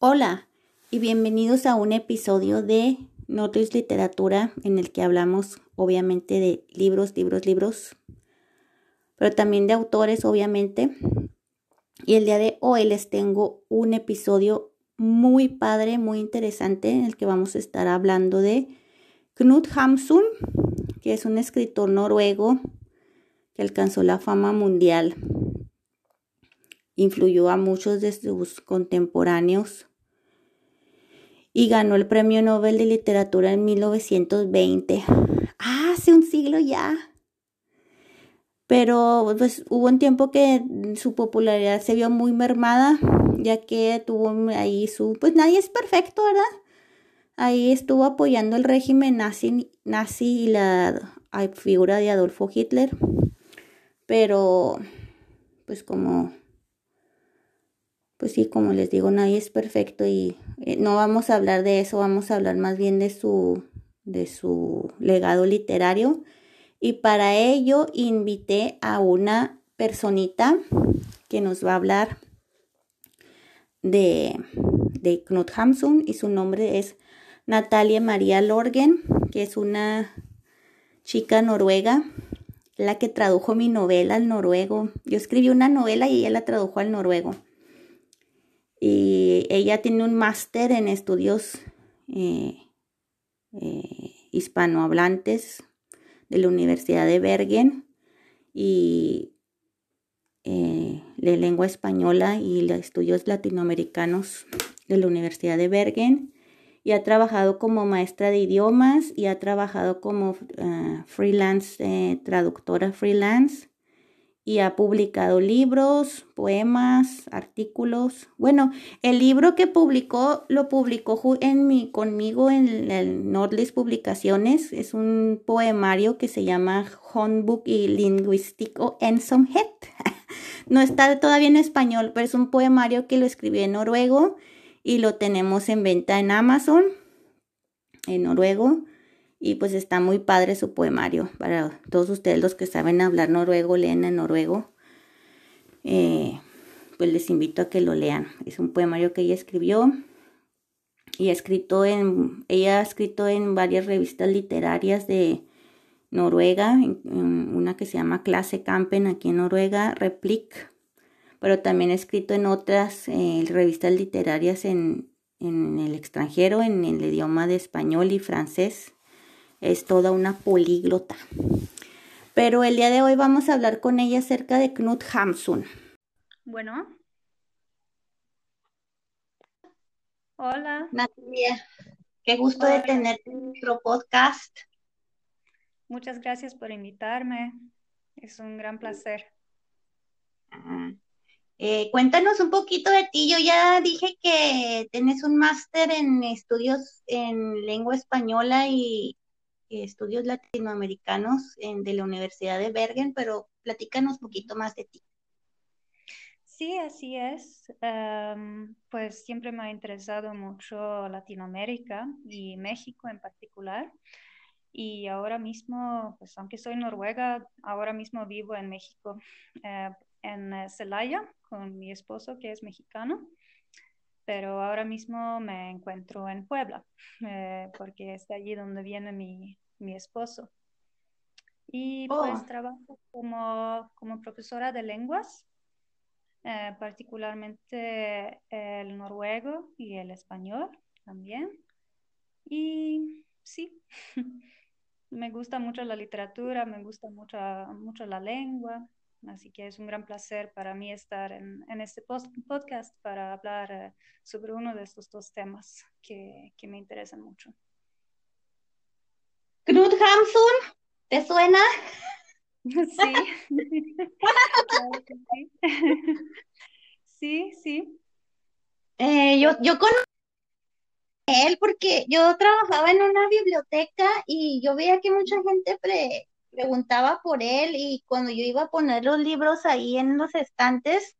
Hola y bienvenidos a un episodio de Notis Literatura en el que hablamos obviamente de libros, libros, libros, pero también de autores obviamente. Y el día de hoy les tengo un episodio muy padre, muy interesante en el que vamos a estar hablando de Knut Hamsun, que es un escritor noruego que alcanzó la fama mundial. Influyó a muchos de sus contemporáneos y ganó el Premio Nobel de Literatura en 1920. Ah, hace un siglo ya. Pero pues hubo un tiempo que su popularidad se vio muy mermada, ya que tuvo ahí su, pues nadie es perfecto, ¿verdad? Ahí estuvo apoyando el régimen nazi, nazi y la figura de Adolfo Hitler. Pero, pues como pues sí, como les digo, nadie es perfecto y eh, no vamos a hablar de eso, vamos a hablar más bien de su, de su legado literario. Y para ello invité a una personita que nos va a hablar de, de Knut Hamsun y su nombre es Natalia María Lorgen, que es una chica noruega, la que tradujo mi novela al noruego. Yo escribí una novela y ella la tradujo al noruego y ella tiene un máster en estudios eh, eh, hispanohablantes de la Universidad de Bergen y eh, de lengua española y estudios latinoamericanos de la Universidad de Bergen. Y ha trabajado como maestra de idiomas y ha trabajado como freelance, traductora freelance y ha publicado libros, poemas, artículos. Bueno, el libro que publicó lo publicó en mi, conmigo en el Publicaciones. Es un poemario que se llama Handbook y Lingüístico Ensomhet. no está todavía en español, pero es un poemario que lo escribí en noruego y lo tenemos en venta en Amazon en noruego. Y pues está muy padre su poemario. Para todos ustedes los que saben hablar noruego, leen en noruego. Eh, pues les invito a que lo lean. Es un poemario que ella escribió. Y ha escrito en, ella ha escrito en varias revistas literarias de Noruega, una que se llama Clase Campen aquí en Noruega, Replic, pero también ha escrito en otras eh, revistas literarias en, en el extranjero, en el idioma de español y francés es toda una políglota. Pero el día de hoy vamos a hablar con ella acerca de Knut Hamsun. Bueno. Hola. Natalia, qué gusto de tenerte en nuestro podcast. Muchas gracias por invitarme. Es un gran placer. Ah, eh, cuéntanos un poquito de ti. Yo ya dije que tienes un máster en estudios en lengua española y, estudios latinoamericanos en, de la Universidad de Bergen, pero platícanos un poquito más de ti. Sí, así es. Em, pues siempre me ha interesado mucho Latinoamérica y México en particular. Y ahora mismo, pues aunque soy noruega, ahora mismo vivo en México, eh, en Celaya, con mi esposo que es mexicano pero ahora mismo me encuentro en Puebla, eh, porque es de allí donde viene mi, mi esposo. Y pues oh. trabajo como, como, profesora de lenguas, eh, particularmente el noruego y el español también. Y sí, me gusta mucho la literatura, me gusta mucho, mucho la lengua, Así que es un gran placer para mí estar en, este podcast para hablar eh, sobre uno de estos dos temas que, me interesan mucho. Knut Hamsun, ¿te suena? Sí. sí. Eh, yo, yo conozco a él porque yo trabajaba en una biblioteca y yo veía que mucha gente pre, preguntaba por él y cuando yo iba a poner los libros ahí en los estantes,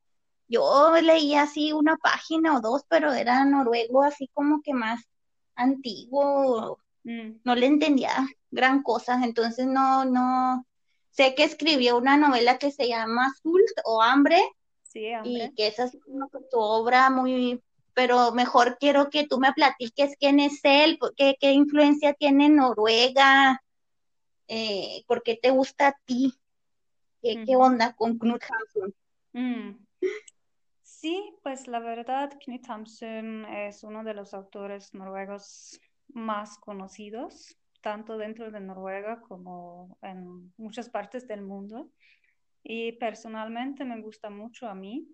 yo leía así una página o dos, pero era noruego así como que más antiguo, mm. no le entendía gran cosa, entonces no, no, sé que escribió una novela que se llama Sult o Hambre, sí, y que es así como su obra muy pero mejor quiero que tú me platiques quién es él, qué, qué influencia tiene en Noruega, eh, por qué te gusta a ti, qué, qué onda con Knut Hamsun. Mm. Sí, pues la verdad, Knut Hamsun es uno de los autores noruegos más conocidos, tanto dentro de Noruega como en muchas partes del mundo. Y personalmente me gusta mucho a mí.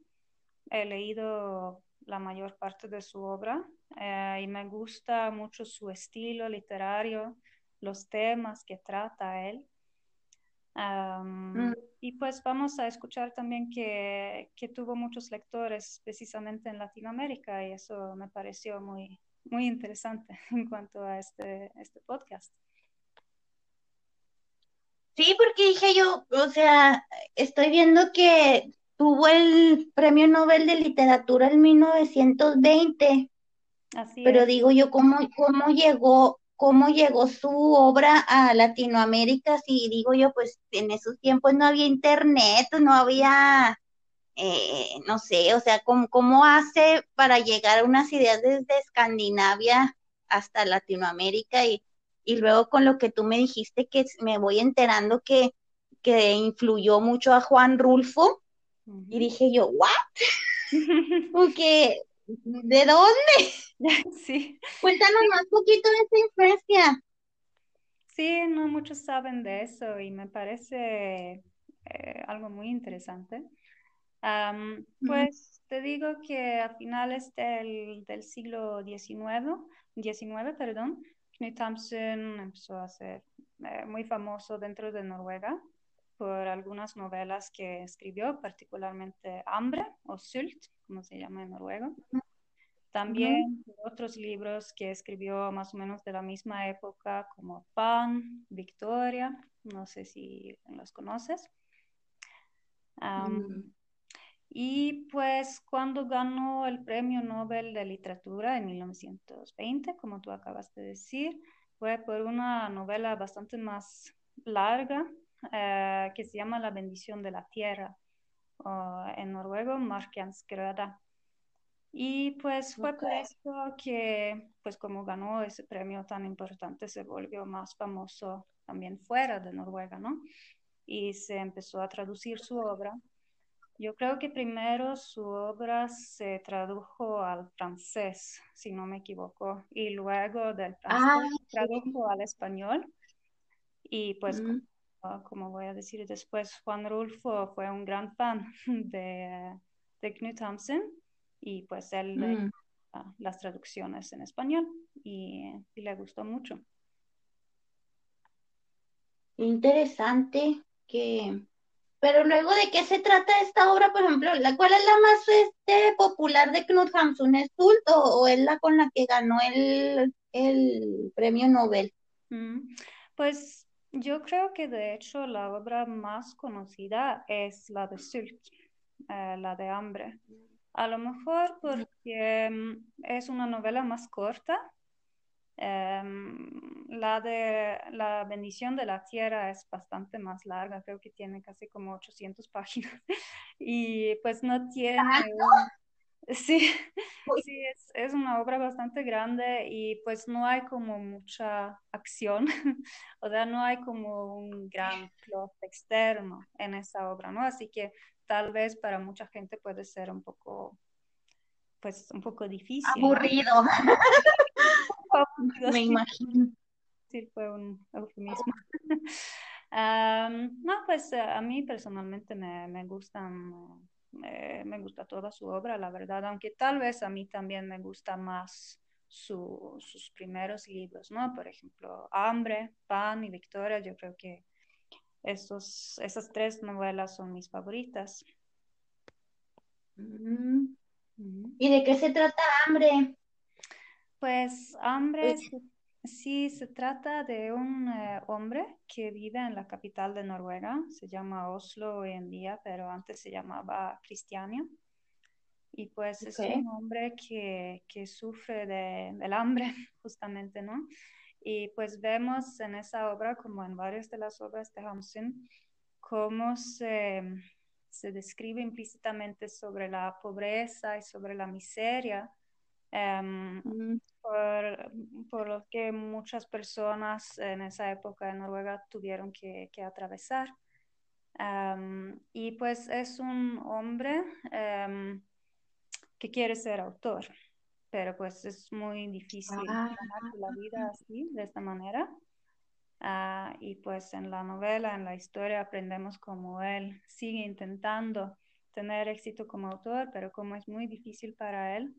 He leído la mayor parte de su obra eh, y me gusta mucho su estilo literario, los temas que trata él. Mm. Y pues vamos a escuchar también que, que, tuvo muchos lectores precisamente en Latinoamérica y eso me pareció muy, muy interesante en cuanto a este, este podcast. Sí, porque dije yo, o sea, estoy viendo que tuvo el Premio Nobel de Literatura en 1920. Así pero digo yo, ¿cómo, ¿cómo llegó cómo llegó su obra a Latinoamérica, si digo yo, pues en esos tiempos no había internet, no había, eh, no sé, o sea, ¿cómo, ¿cómo, hace para llegar a unas ideas desde Escandinavia hasta Latinoamérica? Y, y luego con lo que tú me dijiste, que me voy enterando que, que influyó mucho a Juan Rulfo, y dije yo, ¿what? Porque ¿De dónde? Sí. Cuéntanos más poquito de esta influencia. Sí, no muchos saben de eso y me parece eh, algo muy interesante. pues te digo que a finales del, del siglo XIX, 19, perdón, Knut Hamsun empezó a ser eh, muy famoso dentro de Noruega por algunas novelas que escribió, particularmente Hambre o Sult, como se llama en noruego. También otros libros que escribió más o menos de la misma época, como Pan, Victoria, no sé si los conoces. Mm. Y pues cuando ganó el Premio Nobel de Literatura en 1920, como tú acabas de decir, fue por una novela bastante más larga eh, que se llama La bendición de la tierra, o en noruego Markiansgröda. Y pues fue por eso que, pues como ganó ese premio tan importante, se volvió más famoso también fuera de Noruega, ¿no? Y se empezó a traducir su obra. Yo creo que primero su obra se tradujo al francés, si no me equivoco, y luego del francés ah, se tradujo al español. Y pues mm. Ah, como voy a decir después, Juan Rulfo fue un gran fan de, de Knut Hamsun y pues él mm. las traducciones en español y, le gustó mucho. Interesante que... Pero luego, ¿de qué se trata esta obra, por ejemplo? ¿La cuál es la más este, popular de Knut Hamsun? ¿Es Tult o, es la con la que ganó el, el premio Nobel? Mm, pues yo creo que de hecho la obra más conocida es la de Sult, eh, la de Hambre. A lo mejor porque mm, es una novela más corta. Em, la de La bendición de la tierra es bastante más larga, creo que tiene casi como 800 páginas y pues no tiene... Sí, sí es, es, una obra bastante grande y pues no hay como mucha acción, o sea, no hay como un gran plot externo en esa obra, ¿no? Así que tal vez para mucha gente puede ser un poco, pues un poco difícil. Aburrido. Me imagino. Sí, fue un eufemismo. no, pues a mí personalmente me, me gustan me gusta toda su obra, la verdad, aunque tal vez a mí también me gusta más sus primeros libros, ¿no? Por ejemplo, Hambre, Pan y Victoria, yo creo que esos, esas tres novelas son mis favoritas. ¿Y de qué se trata Hambre? Pues Hambre Sí, se trata de un eh, hombre que vive en la capital de Noruega, se llama Oslo hoy en día, pero antes se llamaba Cristiania. Y pues es un hombre que, sufre de, del hambre, justamente, ¿no? Y pues vemos en esa obra, como en varias de las obras de Hamsun, cómo se, se describe implícitamente sobre la pobreza y sobre la miseria em, mm. por, lo que muchas personas en esa época en Noruega tuvieron que, atravesar. Em, y pues es un hombre em, que quiere ser autor, pero pues es muy difícil ah. la vida así, de esta manera. Ah, y pues en la novela, en la historia, aprendemos cómo él sigue intentando tener éxito como autor, pero como es muy difícil para él.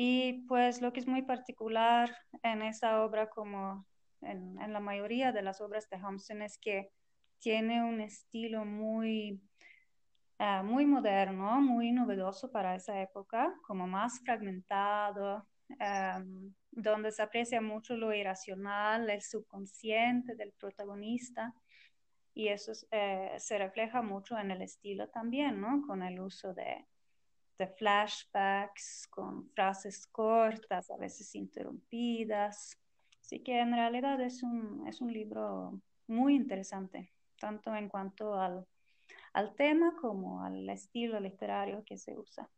Y pues lo que es muy particular en esa obra, como en, la mayoría de las obras de Hamsun, es que tiene un estilo muy, ah, muy moderno, muy novedoso para esa época, como más fragmentado, donde se aprecia mucho lo irracional, el subconsciente del protagonista. Y eso eh, se refleja mucho en el estilo también, ¿no? Con el uso de, de flashbacks, con frases cortas, a veces interrumpidas. Así que en realidad es un, es un libro muy interesante, tanto en cuanto al, al tema como al estilo literario que se usa.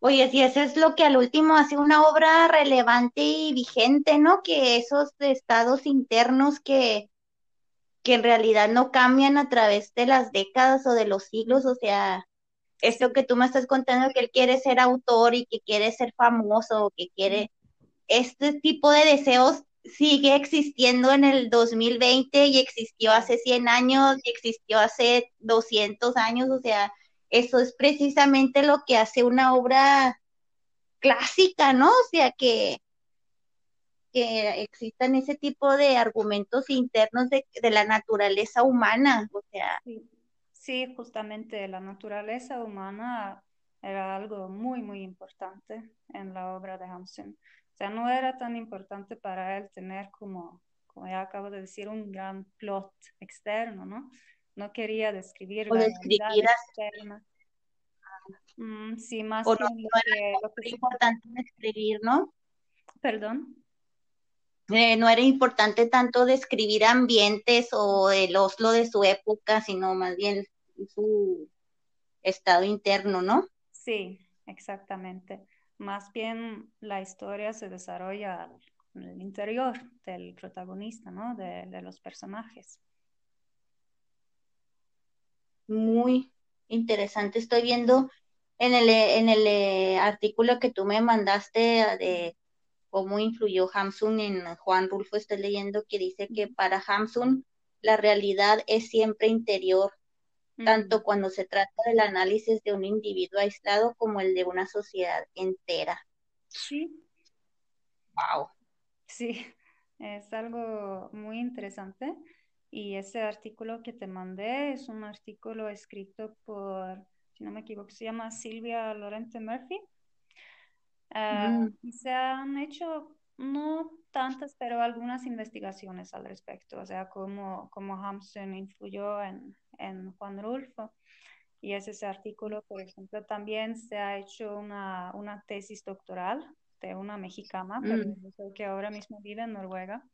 Oye, si eso es lo que al último hace una obra relevante y vigente, ¿no? Que esos estados internos que, que en realidad no cambian a través de las décadas o de los siglos, o sea, esto que tú me estás contando, que él quiere ser autor y que quiere ser famoso, que quiere, este tipo de deseos sigue existiendo en el 2020 y existió hace 100 años y existió hace 200 años, o sea, eso es precisamente lo que hace una obra clásica, ¿no? O sea, que, que existan ese tipo de argumentos internos de, la naturaleza humana, o sea. Justamente la naturaleza humana era algo muy, muy importante en la obra de Hamsun. O sea, no era tan importante para él tener como, como ya acabo de decir, un gran plot externo, ¿no? no quería describir la describir externa. Mm, sí, más o no, lo, que, importante describir, ¿no? Perdón. Eh, no era importante tanto describir ambientes o el Oslo de su época, sino más bien su estado interno, ¿no? Sí, exactamente. Más bien la historia se desarrolla en el interior del protagonista, ¿no? de los personajes muy interesante. Estoy viendo en el, en el eh, artículo que tú me mandaste de cómo influyó Hamsun en Juan Rulfo, estoy leyendo que dice que para Hamsun la realidad es siempre interior, tanto cuando se trata del análisis de un individuo aislado como el de una sociedad entera. Sí. Wow. Sí, es algo muy interesante. Y ese artículo que te mandé es un artículo escrito por, si no me equivoco, se llama Silvia Lorente Murphy. Ah, mm. Y se han hecho no tantas, pero algunas investigaciones al respecto, o sea, cómo, cómo Hamsun influyó en, en Juan Rulfo. Y es ese artículo, por ejemplo, también se ha hecho una, una tesis doctoral de una mexicana, pero mm. que ahora mismo vive en Noruega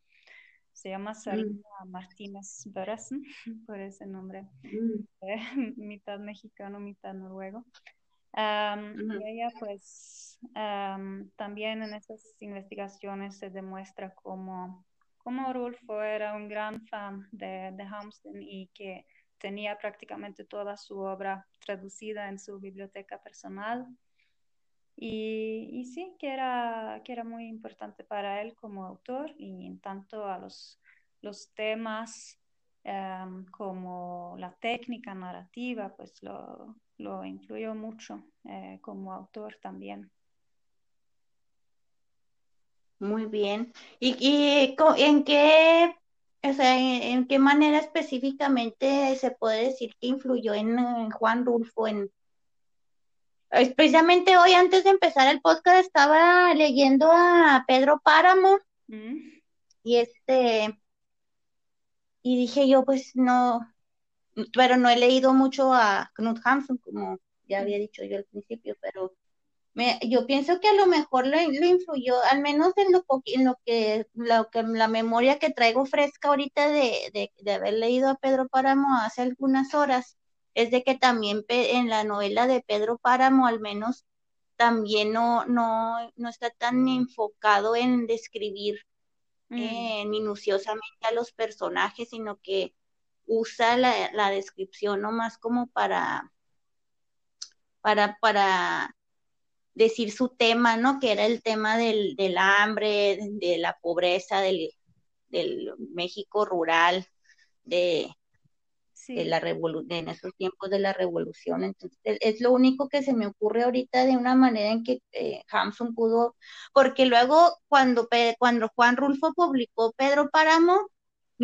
se llama Sarina mm. Martínez Beresen, por ese nombre, mm. mitad mexicano, mitad noruego. Y ella, pues, también en esas investigaciones se demuestra cómo, cómo Rulfo era un gran fan de, de y que tenía prácticamente toda su obra traducida en su biblioteca personal. Y, sí, que era, que era muy importante para él como autor y en tanto a los, los temas em, como la técnica narrativa, pues lo, lo influyó mucho eh, como autor también. Muy bien. ¿Y, y en qué, o sea, en, qué manera específicamente se puede decir que influyó en Juan Rulfo en, Precisamente hoy, antes de empezar el podcast, estaba leyendo a Pedro Páramo mm. y este, y dije yo, pues no, pero no he leído mucho a Knut Hamsun, como ya había dicho yo al principio, pero me, yo pienso que a lo mejor lo, influyó, al menos en lo, en lo que, lo que la memoria que traigo fresca ahorita de, de haber leído a Pedro Páramo hace algunas horas es de que también en la novela de Pedro Páramo, al menos también no, no, no está tan enfocado en describir mm. eh, minuciosamente a los personajes, sino que usa la, la descripción nomás como para, para, para decir su tema, ¿no? Que era el tema del, del hambre, de la pobreza, del, del México rural, de, de la en esos tiempos de la revolución. Entonces, es lo único que se me ocurre ahorita de una manera en que eh, Hamsun pudo, porque luego cuando, cuando Juan Rulfo publicó Pedro Páramo,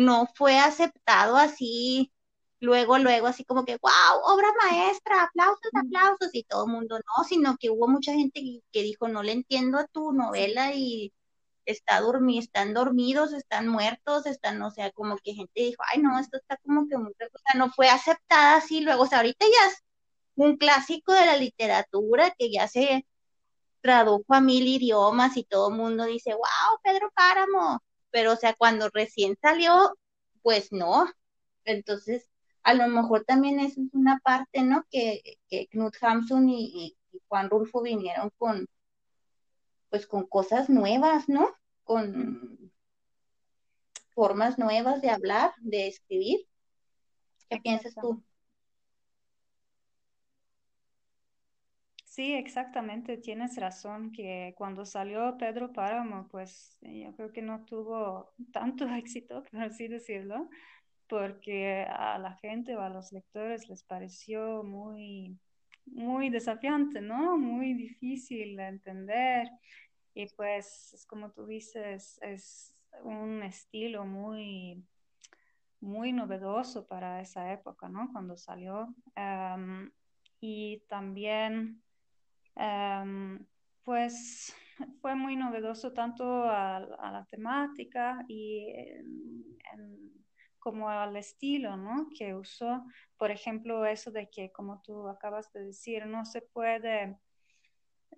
no fue aceptado así, luego, luego, así como que, wow, obra maestra, aplausos, aplausos, y todo el mundo no, sino que hubo mucha gente que dijo, no le entiendo a tu novela y está dormi están dormidos, están muertos, están, o sea, como que gente dijo, ay, no, esto está como que muy, o sea, no fue aceptada así, luego, o sea, ahorita ya es un clásico de la literatura que ya se tradujo a mil idiomas y todo el mundo dice, wow, Pedro Páramo, pero, o sea, cuando recién salió, pues no, entonces, a lo mejor también eso es una parte, ¿no? Que, que Knut Hamsun y Juan Rulfo vinieron con, pues con cosas nuevas, ¿no? Con formas nuevas de hablar, de escribir. ¿Qué piensas tú? Sí, exactamente, tienes razón que cuando salió Pedro Páramo, pues yo creo que no tuvo tanto éxito, por así decirlo, porque a la gente o a los lectores les pareció muy, muy desafiante, ¿no? Muy difícil de entender. Y pues, es como tú dices, es un estilo muy, muy novedoso para esa época, ¿no? Cuando salió. y también, pues, fue muy novedoso tanto a, la temática y como al estilo, ¿no? Que usó, por ejemplo, eso de que, como tú acabas de decir, no se puede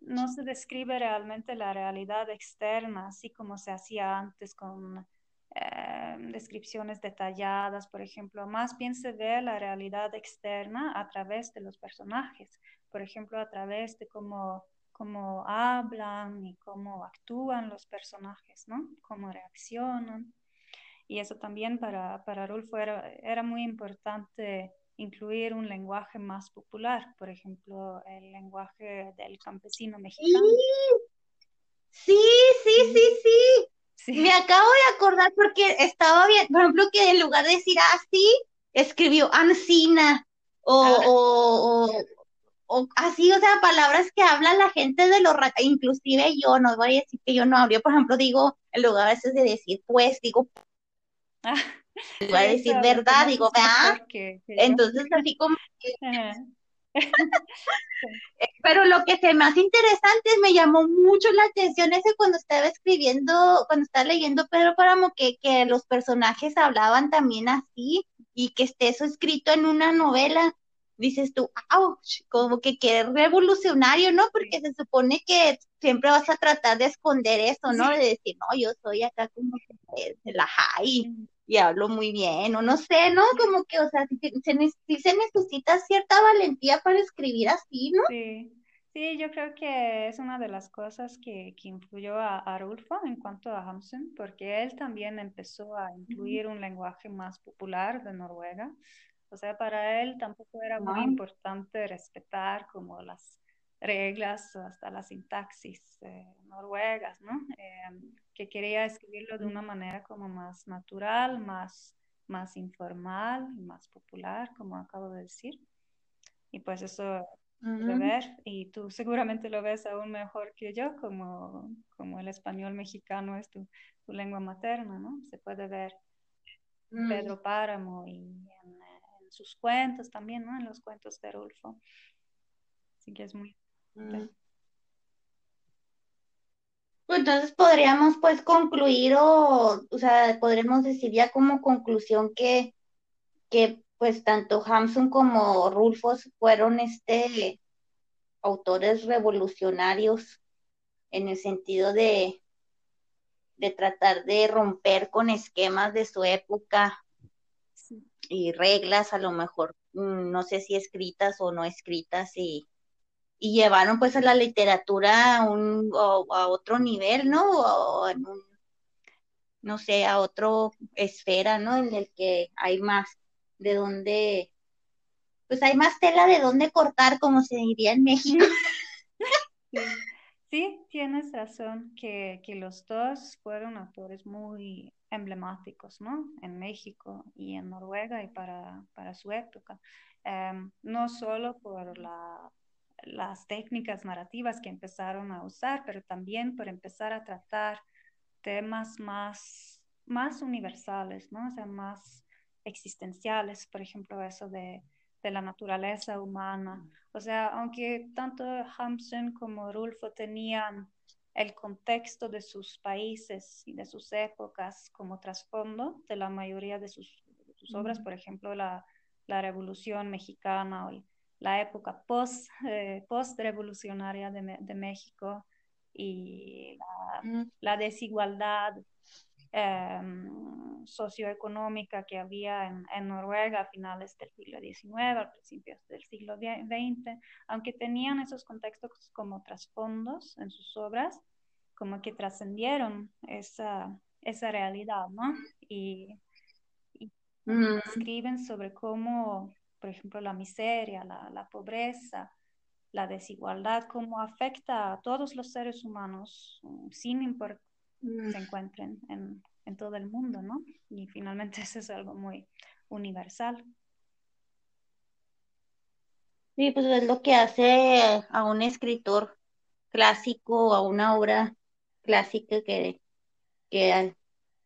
no se describe realmente la realidad externa, así como se hacía antes con eh, descripciones detalladas, por ejemplo. Más bien se ve la realidad externa a través de los personajes, por ejemplo, a través de cómo, cómo hablan y cómo actúan los personajes, ¿no? Cómo reaccionan. Y eso también para, para Rulfo era, era muy importante incluir un lenguaje más popular, por ejemplo, el lenguaje del campesino mexicano. Sí, sí, sí, sí. Me acabo de acordar porque estaba bien, por ejemplo, que en lugar de decir así, escribió Ancina o, ah. o, o, así, o sea, palabras que habla la gente de los inclusive yo, no voy a decir que yo no hablo, por ejemplo, digo, en lugar a veces de decir pues, digo ah voy a decir verdad, digo, vea, entonces así como Pero lo que se me hace interesante, me llamó mucho la atención ese cuando estaba escribiendo, cuando estaba leyendo Pedro Páramo, que, que los personajes hablaban también así y que esté eso escrito en una novela. Dices tú, ouch, como que qué revolucionario, ¿no? Porque se supone que siempre vas a tratar de esconder eso, ¿no? De decir, no, yo soy acá como que la high y hablo muy bien, o no sé, ¿no? Como que, o sea, si se, necesita cierta valentía para escribir así, ¿no? Sí. Sí, yo creo que es una de las cosas que, que influyó a, a, Rulfo en cuanto a Hamsun, porque él también empezó a incluir un lenguaje más popular de Noruega. O sea, para él tampoco era muy importante respetar como las reglas, hasta la sintaxis eh, noruegas, ¿no? Eh, que quería escribirlo de una manera como más natural, más, más informal, más popular, como acabo de decir. Y pues eso de ver, y tú seguramente lo ves aún mejor que yo, como, como el español mexicano es tu, lengua materna, ¿no? Se puede ver mm. Pedro Páramo y en, sus cuentos también, ¿no? En los cuentos de Rulfo. Así que es muy... Mm. Pues entonces podríamos pues concluir o, o sea, podremos decir ya como conclusión que, que pues tanto Hamsun como Rulfos fueron este autores revolucionarios en el sentido de, de tratar de romper con esquemas de su época y reglas a lo mejor, mm, no sé si escritas o no escritas y y llevaron pues a la literatura a, un, a otro nivel, ¿no? O en un, no sé, a otro esfera, ¿no? En el que hay más de dónde, pues hay más tela de dónde cortar, como se diría en México. Sí, tienes razón que, que los dos fueron actores muy emblemáticos, ¿no? En México y en Noruega y para, para su época. Em, no solo por la, las técnicas narrativas que empezaron a usar, pero también por empezar a tratar temas más, más universales, ¿no? O sea, más existenciales, por ejemplo, eso de, de la naturaleza humana. O sea, aunque tanto Hampson como Rulfo tenían el contexto de sus países y de sus épocas como trasfondo de la mayoría de sus, obras, por ejemplo, la, la Revolución Mexicana o la época post, eh, revolucionaria de, de, México y la, la desigualdad em, socioeconómica que había en, en, Noruega a finales del siglo XIX, al principios del siglo XX, aunque tenían esos contextos como trasfondos en sus obras, como que trascendieron esa, esa realidad, ¿no? Y, y escriben sobre cómo por ejemplo, la miseria, la, pobreza, la desigualdad, cómo afecta a todos los seres humanos, mm, sin importar se encuentren en, en, todo el mundo, ¿no? Y finalmente eso es algo muy universal. Sí, pues es lo que hace a un escritor clásico, a una obra clásica que, que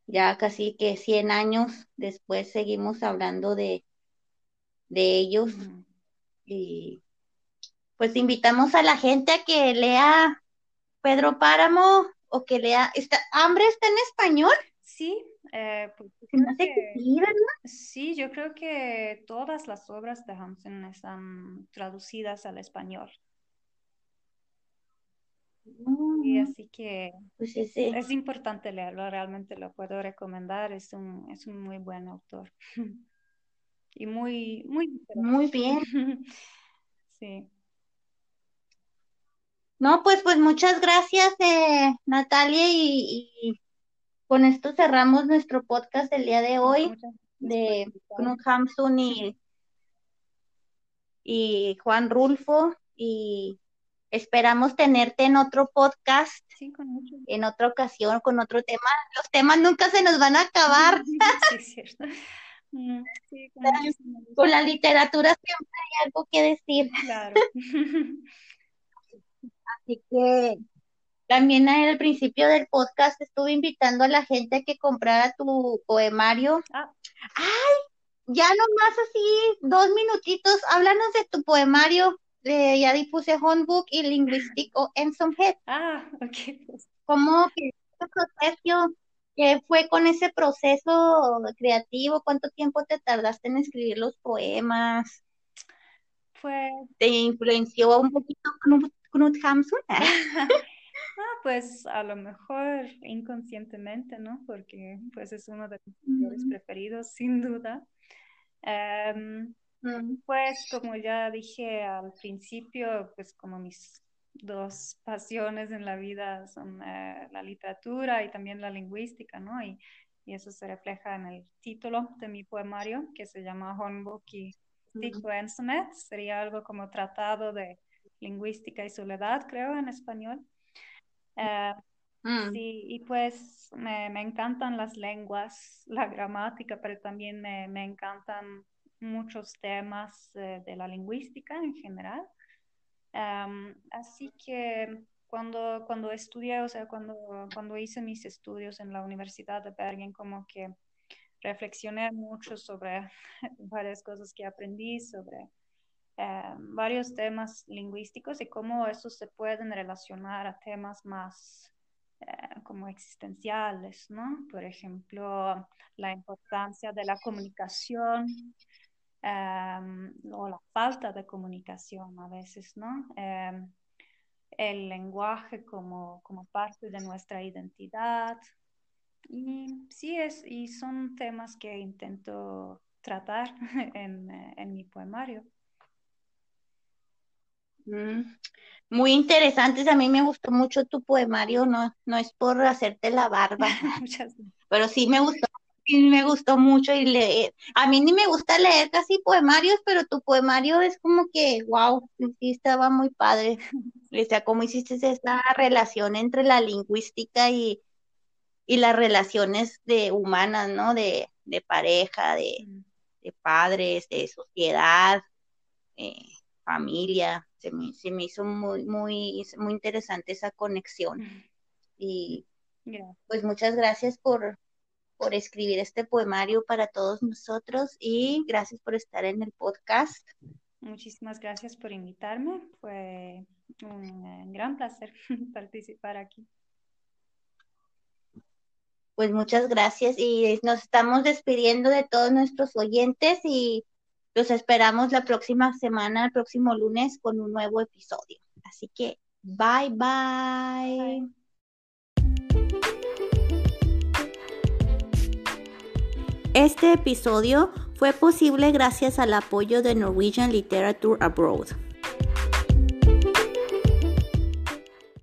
ya casi que 100 años después seguimos hablando de, de ellos. Y pues invitamos a la gente a que lea Pedro Páramo o que lea. ¿Está, ¿Hambre está en español? Sí, eh, pues, sí, yo creo que todas las obras de Hansen están traducidas al español. Y mm. así que pues es importante leerlo, realmente lo puedo recomendar, es un, es un muy buen autor. y muy, muy, muy bien. sí. No, pues, pues muchas gracias, eh, Natalia, y, con esto cerramos nuestro podcast del día de hoy de Knut Hamsun y, y Juan Rulfo, y esperamos tenerte en otro podcast, en otra ocasión, con otro tema. Los temas nunca se nos van a acabar. sí, es cierto. Mm, con, la literatura siempre hay algo que decir. Claro. Así que también al principio del podcast estuve invitando a la gente a que comprara tu poemario. Ah. ¡Ay! Ya nomás así, dos minutitos, háblanos de tu poemario. Eh, ya dipuse Honbook y Lingüístico en Head. Ah, ok. ¿Cómo que proceso ¿Qué fue con ese proceso creativo? ¿Cuánto tiempo te tardaste en escribir los poemas? Pues... ¿Te influenció un poquito Knut, Hamsun? Ah, pues a lo mejor inconscientemente, ¿no? Porque pues es uno de mis autores preferidos, sin duda. Em, pues como ya dije al principio, pues como mis dos pasiones en la vida son eh, la literatura y también la lingüística, ¿no? Y, y, eso se refleja en el título de mi poemario, que se llama Hornbook y Tico Ensonet. Sería algo como tratado de lingüística y soledad, creo, en español. Eh, mm. Sí, y pues me, me, encantan las lenguas, la gramática, pero también me, me encantan muchos temas eh, de la lingüística en general así que cuando, cuando estudié, o sea, cuando, cuando hice mis estudios en la Universidad de Bergen, como que reflexioné mucho sobre varias cosas que aprendí, sobre varios temas lingüísticos y cómo esos se pueden relacionar a temas más eh, como existenciales, ¿no? Por ejemplo, la importancia de la comunicación Em, o la falta de comunicación a veces, ¿no? Em, el lenguaje como, como parte de nuestra identidad. Y sí, es, y son temas que intento tratar en, en mi poemario. Muy interesantes. A mí me gustó mucho tu poemario. No, no es por hacerte la barba, pero sí me gustó. Sí me gustó mucho y leer. A mí ni me gusta leer casi poemarios, pero tu poemario es como que, wow, sí estaba muy padre. O sea, cómo hiciste esa relación entre la lingüística y, y las relaciones de humanas, ¿no? De, de pareja, de, de, padres, de sociedad, eh, familia. Se me, se me, hizo muy, muy, muy interesante esa conexión. Y pues muchas gracias por, por escribir este poemario para todos nosotros y gracias por estar en el podcast. Muchísimas gracias por invitarme. Fue un gran placer participar aquí. Pues muchas gracias y nos estamos despidiendo de todos nuestros oyentes y los esperamos la próxima semana, el próximo lunes con un nuevo episodio. Así que bye bye. Este episodio fue posible gracias al apoyo de Norwegian Literature Abroad.